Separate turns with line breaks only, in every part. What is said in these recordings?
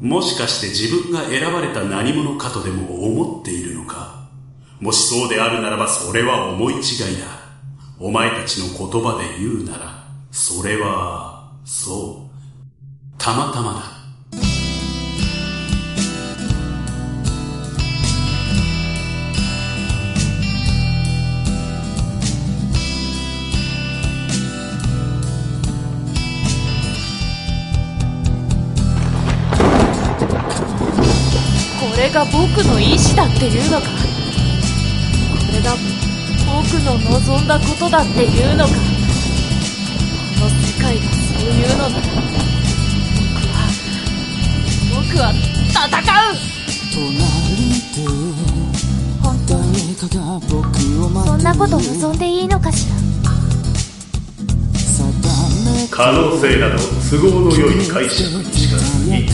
もしかして自分が選ばれた何者かとでも思っているのか？もしそうであるならばそれは思い違いだ。お前たちの言葉で言うなら、それは、そう、たまたまだ。
これが僕の意志だっていうのか？これが僕の望んだことだっていうのか？の世界がそういうのなら僕は僕は戦う。
そんなこと望んでいいのかしら。
可能性など都合の良い解釈にしかない。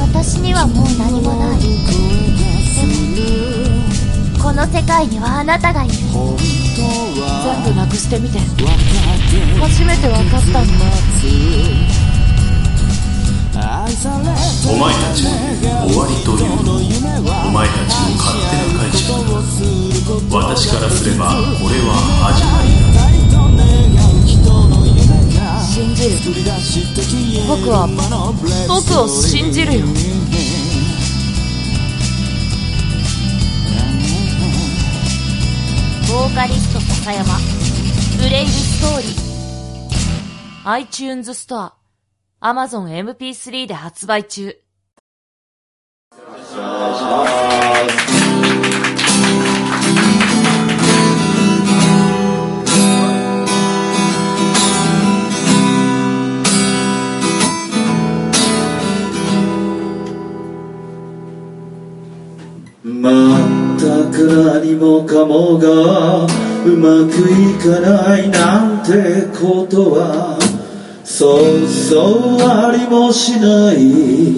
私にはもう何もないこの世界にはあなたがいる
全部なくしてみて初めて分かったんだ
お前たちの終わりというのお前たちの勝手な解釈。私からすればこれは始まりだ
信じる僕は僕を信じるよ
カリスト笹山。ブレイブストーリー。
iTunes ストア。Amazon MP3 で発売中。
全く何もかもがうまくいかないなんてことはそうそうありもしない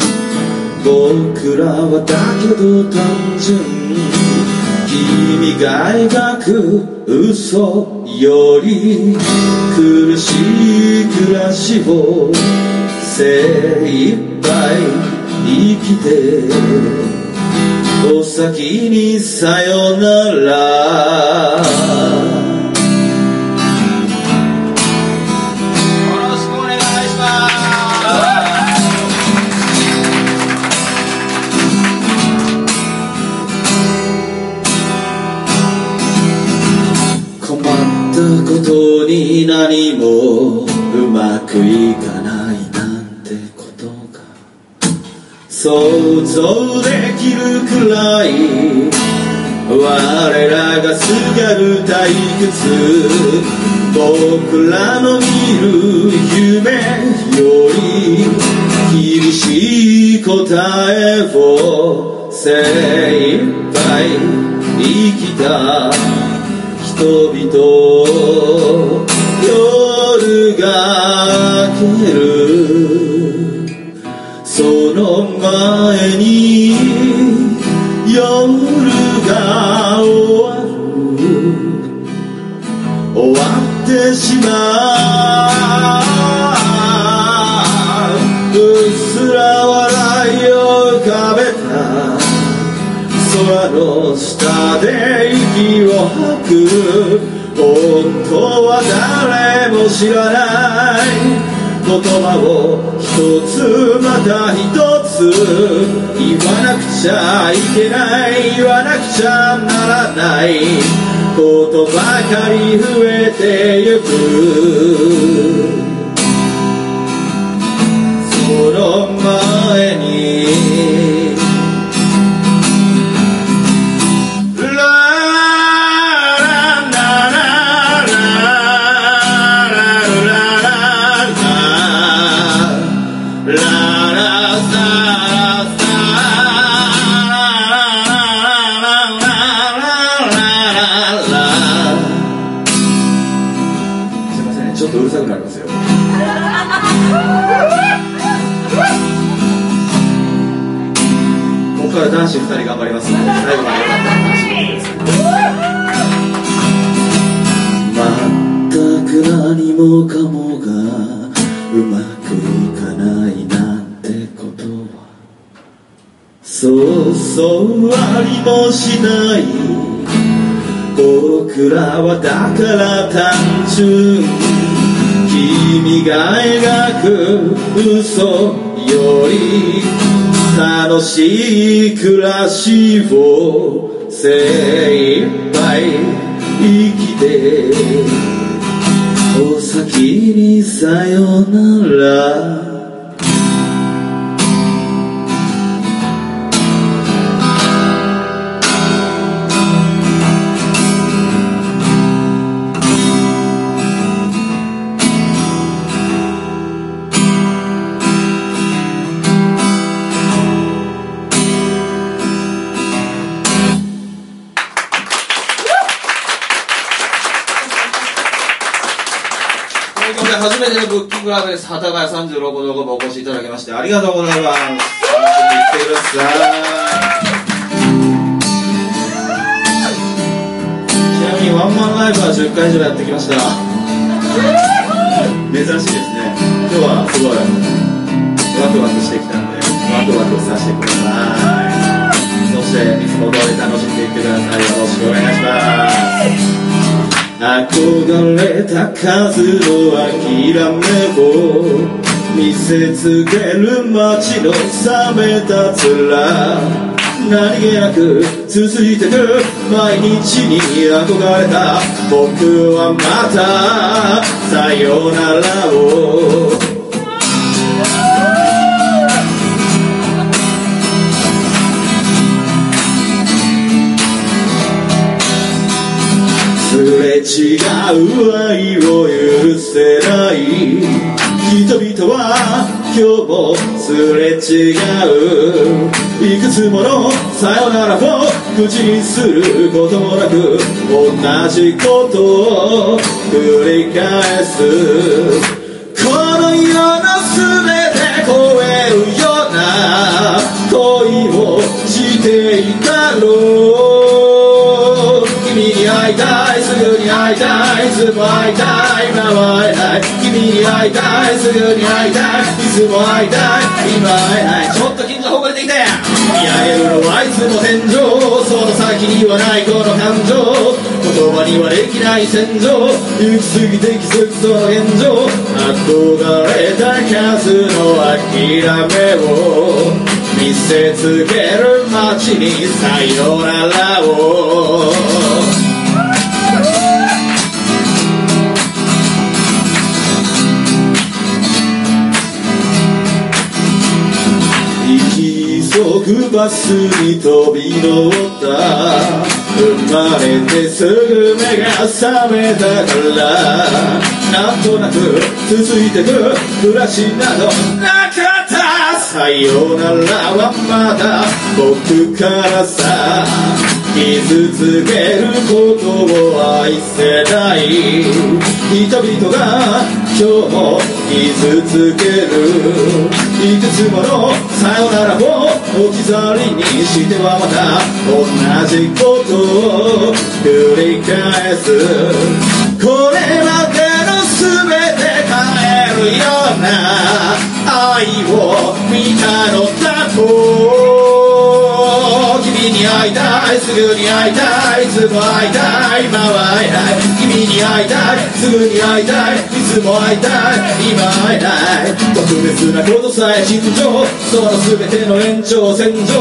僕らはだけど単純君が描く嘘より苦しい暮らしを精一杯生きてお先にさよなら。困ったことに何もうまくいかないなんてことが想像できるくらい。我らがすがる退屈。僕らの見る夢より厳しい答えを。精一杯生きた。人々夜が明ける。で息を吐く本当は誰も知らない。言葉を一つまた一つ言わなくちゃいけない。言わなくちゃならない。ことばかり増えてゆくその前にしない。僕らはだから単純。君が描く嘘より楽しい暮らしを精一杯生きて。お先にさよなら。です幡ヶ谷36のごもお越しいただきましてありがとうございます。楽しみに来てくださいちなみにワンマンライブは10回以上やってきました。珍しいですね。今日はすごいワクワクしてきたんでワクワクさせてください。そしていつも通り楽しんでいってください。よろしくお願いします。憧れた数の諦めを見せつける街の冷めた面何気なく続いてく毎日に憧れた僕はまたさよならを。違う愛を許せない。人々は今日もすれ違ういくつものさよならを口にすることもなく同じことを繰り返す。この世の全て超えるような恋をしていたろう会いたいいつも会いたい今は会えない君に会いたい。すぐに会いたいいつも会いたい今は会えないちょっと近所ほぐれてきて見上げるのはいつも天井その先にはない。この感情言葉にはできない戦場行き過ぎて気づくその現状。憧れた数の諦めを見せつける街にさよならを。き急ぐバスに飛び乗った。生まれてすぐ目が覚めたから。なんとなく続いてく。暮らしなどなかった。さよならはまだ。僕からさ。傷つけることを愛せない。人々が今日も傷つけるいくつものさよならを置き去りにしてはまた同じことを繰り返すこれまでの全て変えるような愛を見たのだと君に会いたい。すぐに会いたい。いつも会いたい。今は会えない。君に会いたい。すぐに会いたい。いつも会いたい。今会えない。特別なことさえ尋常その全ての延長線上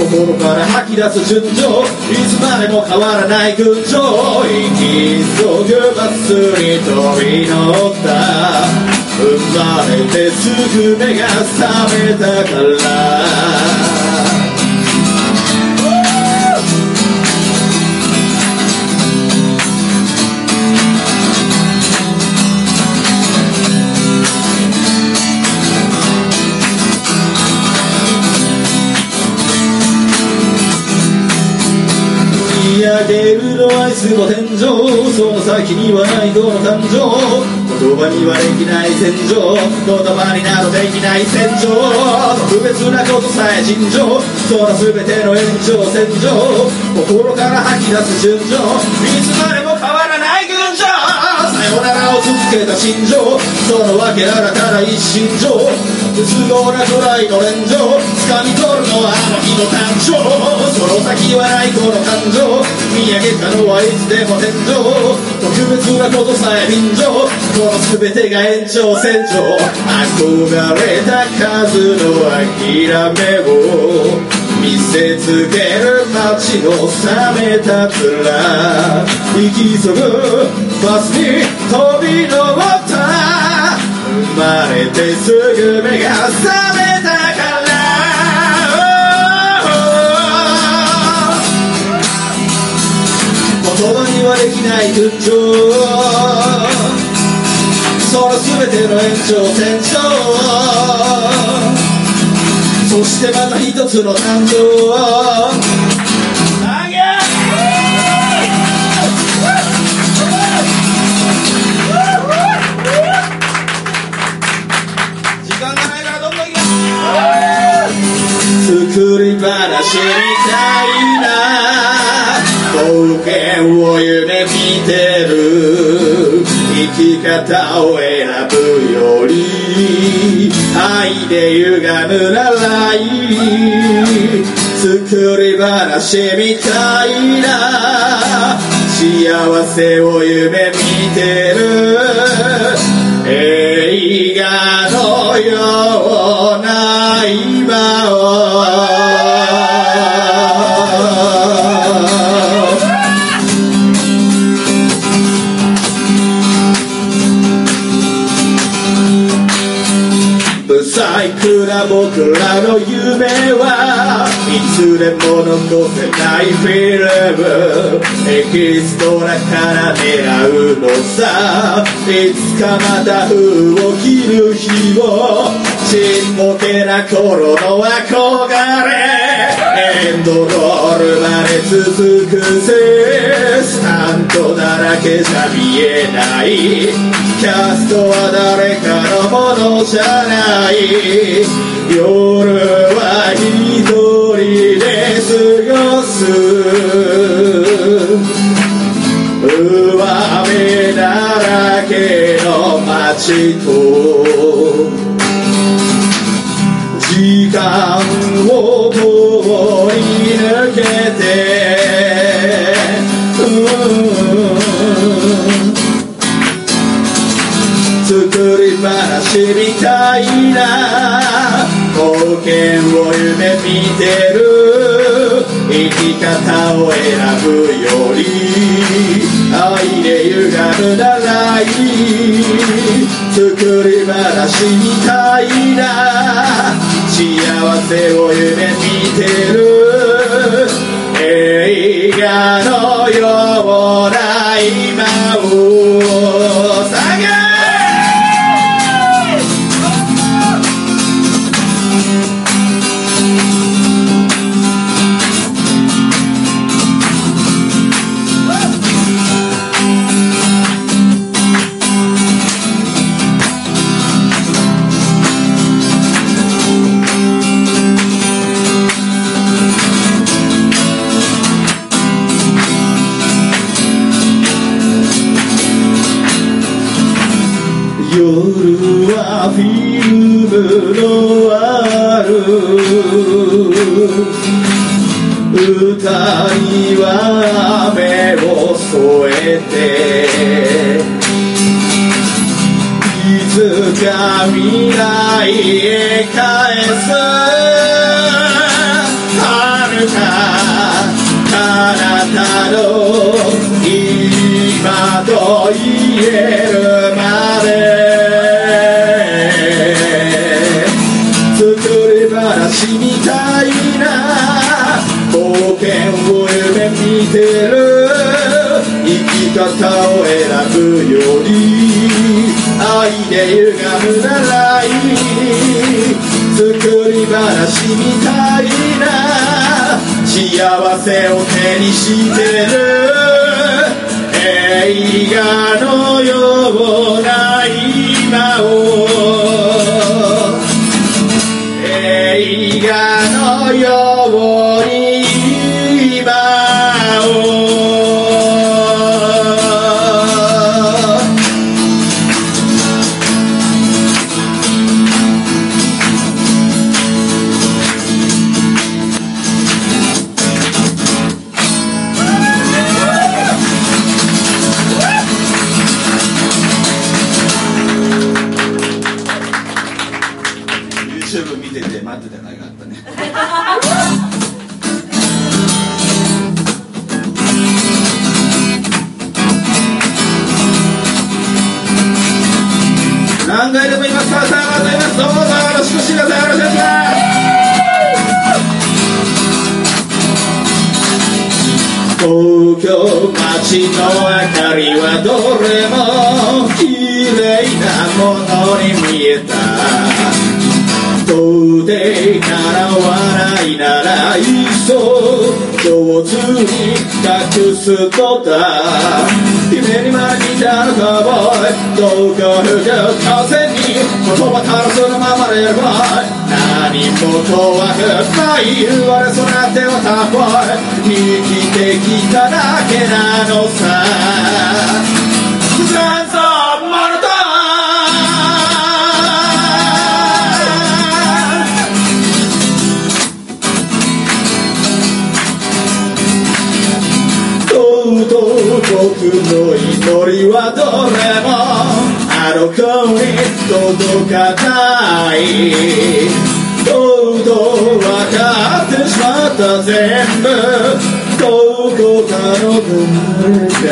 心から吐き出す順序いつまでも変わらない群青生き急ぐバスに飛び乗った生まれてすぐ目が覚めたから愛するのはいつも天井その先にはないどの誕生。言葉にはできない戦場。言葉になどできない戦場。特別なことさえ尋常。その全ての延長線上。心から吐き出す純情いつまでもさよならを続けた心情そのわけならただ一心情不都合なくらいの連情掴み取るのはあの日の誕生その先はないこの感情。見上げたのはいつでも天井特別なことさえ便乗この全てが延長線上憧れた数の諦めを。見せつける街の冷めた面行き急ぐバスに飛び乗った。生まれてすぐ目が覚めたから。言葉にはできない群青。その全ての延長線上。そしてまた一つの誕生時間ないからどんどん行きます作り話みたいな冒険を夢見てき方を選ぶより愛で歪むならいい。作り話みたいな。幸せを夢見てる。映画のような僕らの夢はいつでも残せないフィルム。エキストラから狙うのさ。いつかまた封を切る日を。ちっぽけな頃の憧れ。エンドロールまで続くぜ。ントだらけじゃ見えないキャストは誰かのものじゃない。夜は一人で過ごす。上目だらけの街と時間ぶより愛で歪むならいい作り話みたいな。幸せを夢見てる。映画のか未来へ返す。遥か彼方の今と言えるまで。作り話みたいな。冒険を夢見てる。生き方からたいな。幸せを手にしてる。映画のようすとだ夢にまで見たのかボーイどうか吹く風に言葉からそのままでば何も怖くない言われそうなってはたボーイ生きてきただけなのさの祈りはどれもあの子に届かないとうとう分かってしまった全部どこかの誰か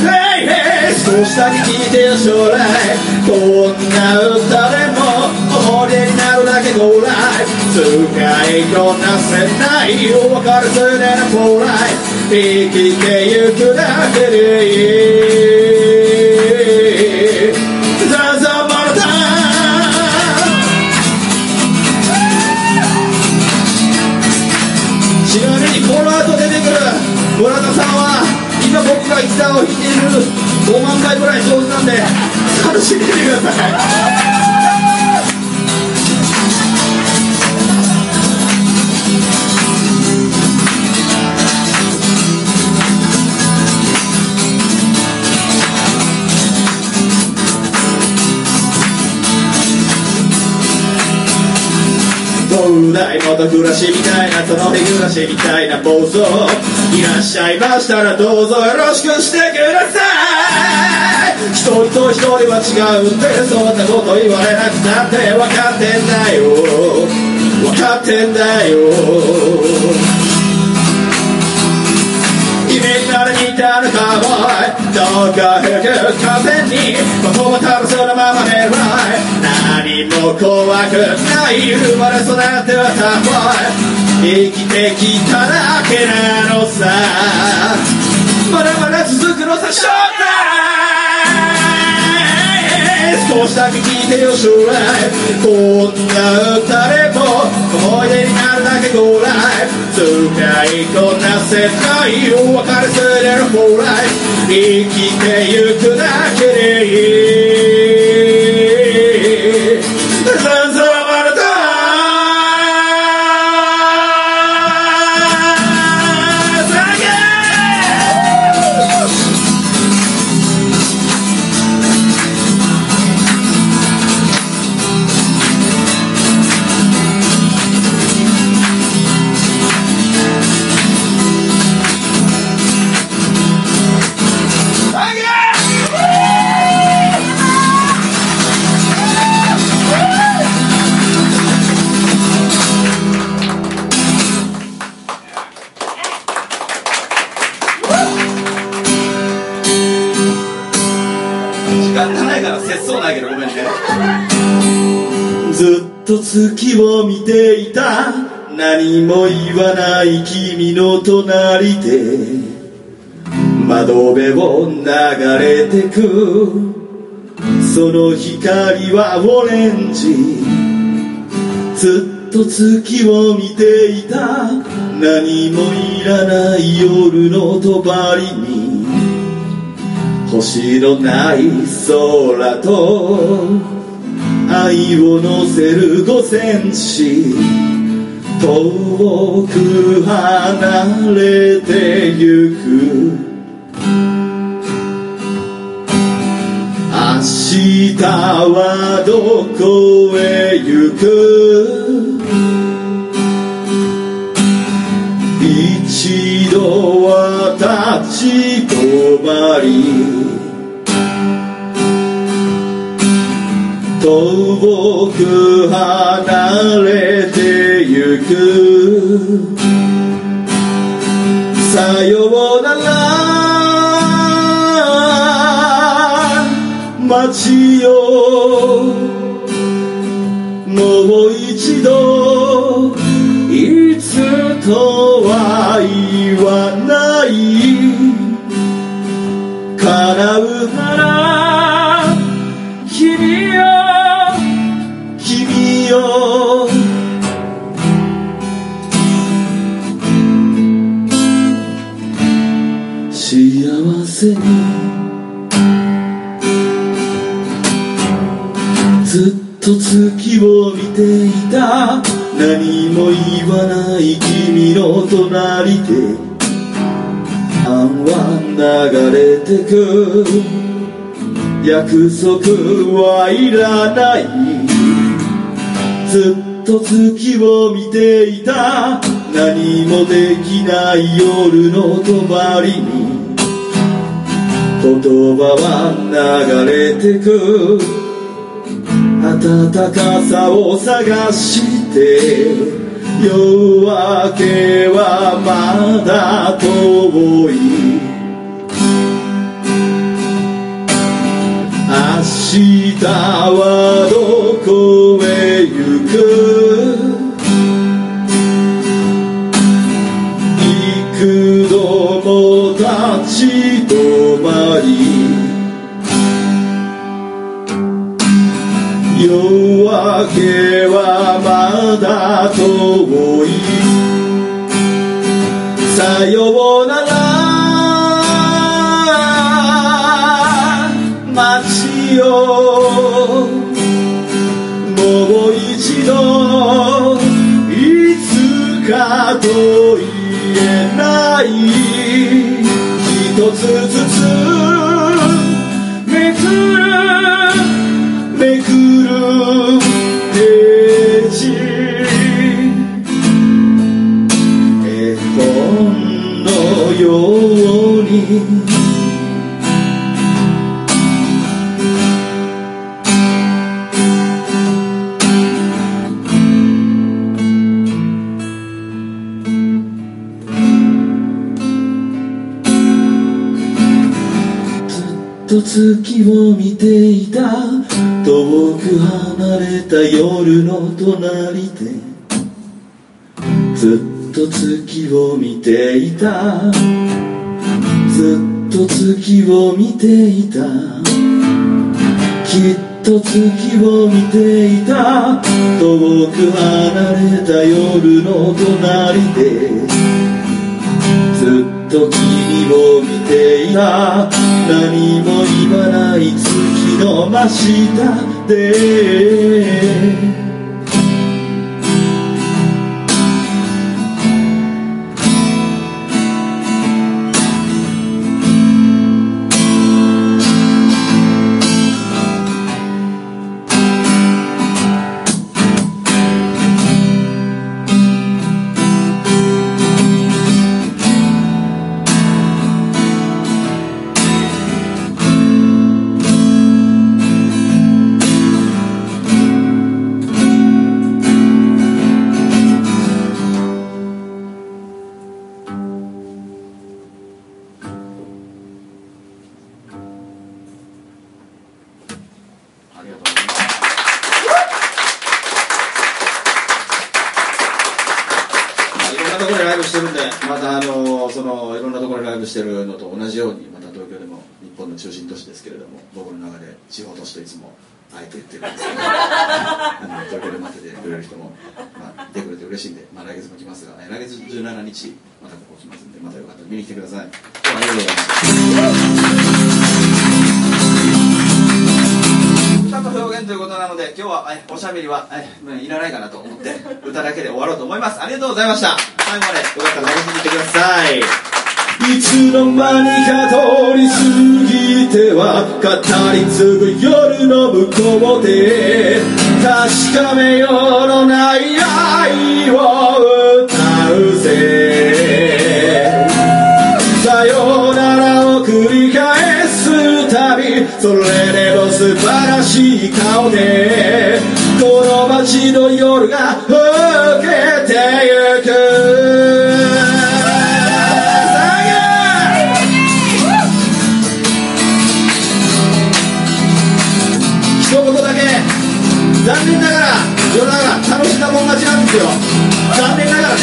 ヘイヘイ少しだけ聞いてよ将来。こんな歌で使いこなせないお別れすねの将来生きてゆくだけでいいザザマルタちなみにこの後出てくる村田さんは今僕がギターを弾いている5万回ぐらい上手なんで楽しんでみてください東大元暮らしみたいなその日暮らしみたいな暴走いらっしゃいましたらどうぞよろしくしてください。一人と一人は違うんでそんなこと言われなくたって分かってんだよ。分かってんだよ。夢になる似たのカウボーイどうか吹く風に言葉たるそのままでは何も怖くない。生まれ育っては生きてきただけなのさ。まだまだ続くのさ。将来少しだけ聞いてよ将来。こんな歌でも思い出になるだけご来。使いこなせないお別れすれる将来生きてゆくだけでいい。月を見ていた。何も言わない君の隣で。窓辺を流れてく。その光はオレンジ。ずっと月を見ていた。何もいらない夜の帳に。星のない空と。愛を乗せる五センチ遠く離れてゆく。明日はどこへ行く？一度は立ち止まり。遠く離れてゆく。さようなら。街よもう一度いつとは言わない。叶うなら。何も言わない君の隣で晩は流れてく。約束はいらない。ずっと月を見ていた。何もできない夜の帳に。言葉は流れてく。暖かさを探して夜明けはまだ遠い明日はどこへ行く？幾度も立ち止まり。夜明けはまだ遠い。さようなら街よもう一度いつかと言えない。一つずつめくるめ月を見ていた。遠く離れた夜の隣で。ずっと月を見ていた。ずっと月を見ていた。きっと月を見ていた。遠く離れた夜の隣で。ずっと君を見ていた。何も言わない月の真下で。で地方都市といつもあえてってるんですけどあの東京で待っててくれる人も、まあ、嬉しいんで、まあ、来月も来ますが、ね、来月17日またここ来ますんでまたよかったら見に来てください。今日はありがとうございました歌と表現ということなので今日はおしゃべりはまあいらないかなと思って歌だけで終わろうと思います。ありがとうございました。最後までよかったら楽しんでいってください。いつの間にか通り過ぎては語り継ぐ夜の向こうで確かめようのない愛を歌うぜ。さようならを繰り返すたびそれでも素晴らしい顔でこの街の夜が更け残念ながら夜長楽しんだもん勝ちなんですよ。残念ながらね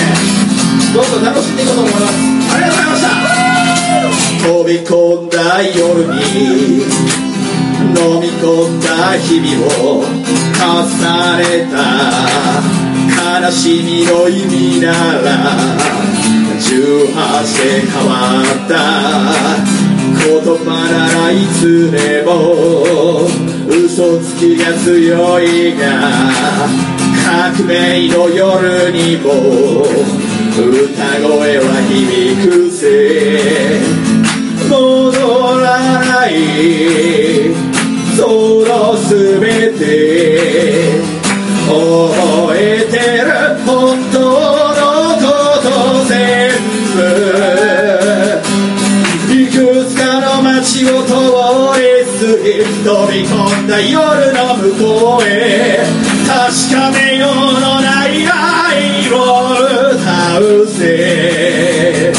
どんどん楽しんでいこうと思います。ありがとうございました。飛び込んだ夜に飲み込んだ日々を重ねた悲しみの意味なら18で変わった。言葉ならいつでも嘘つきが強いが革命の夜にも歌声は響くぜ戻らないその全て飛び込んだ夜の向こうへ確かめようのない愛を歌うぜ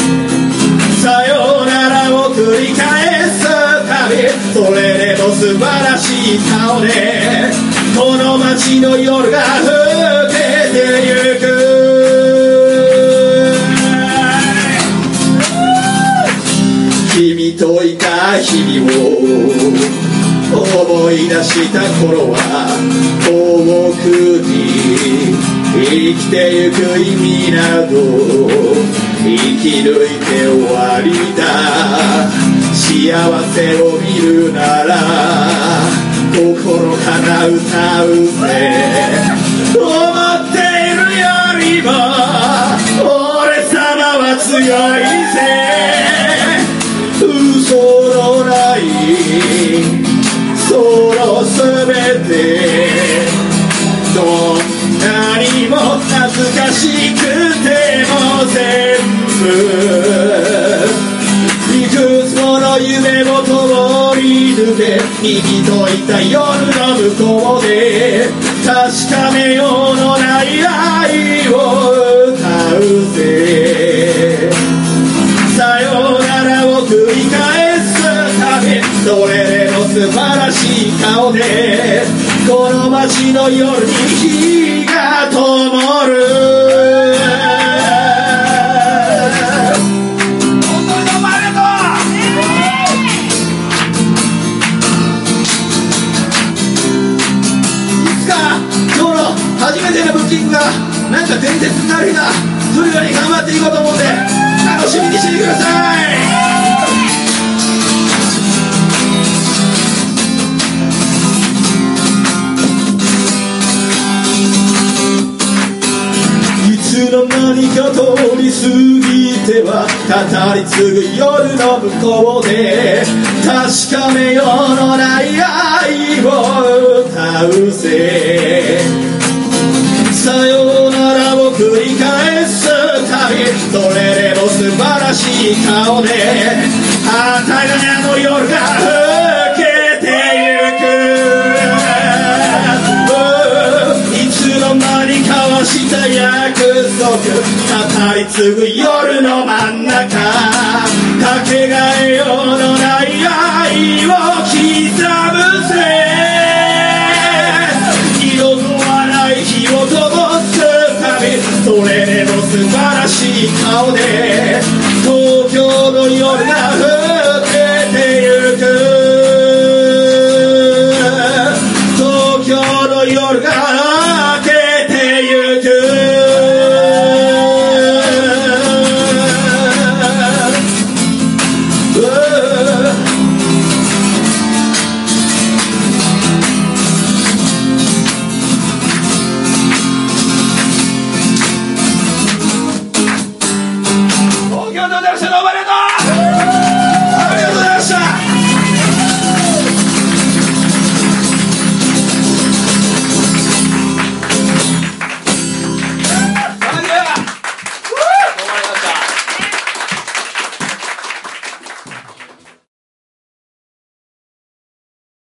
さようならを繰り返すたびそれでも素晴らしい顔でこの街の夜が更けてゆく君といた日々を思い出した頃は遠くに生きてゆく意味など生き抜いて終わりだ。幸せを見るなら心から歌うぜ思っているよりも俺様は強い。この街の夜に火が灯る。本当にどうもありがとういつか今日の初めてのブッキングがなんか伝説になる日が来るように頑張っていこうと思うんで楽しみにしててください。の間にか通り過ぎては語り継ぐ夜の向こうで確かめようのない愛を歌うぜさようならを繰り返すたびそれでも素晴らしい顔であたがやの夜が更けてゆくいつの間に交わした約束語り継ぐ夜の真ん中かけがえようのない愛を刻むぜ二度とはない火を灯す旅それでも素晴らしい顔で。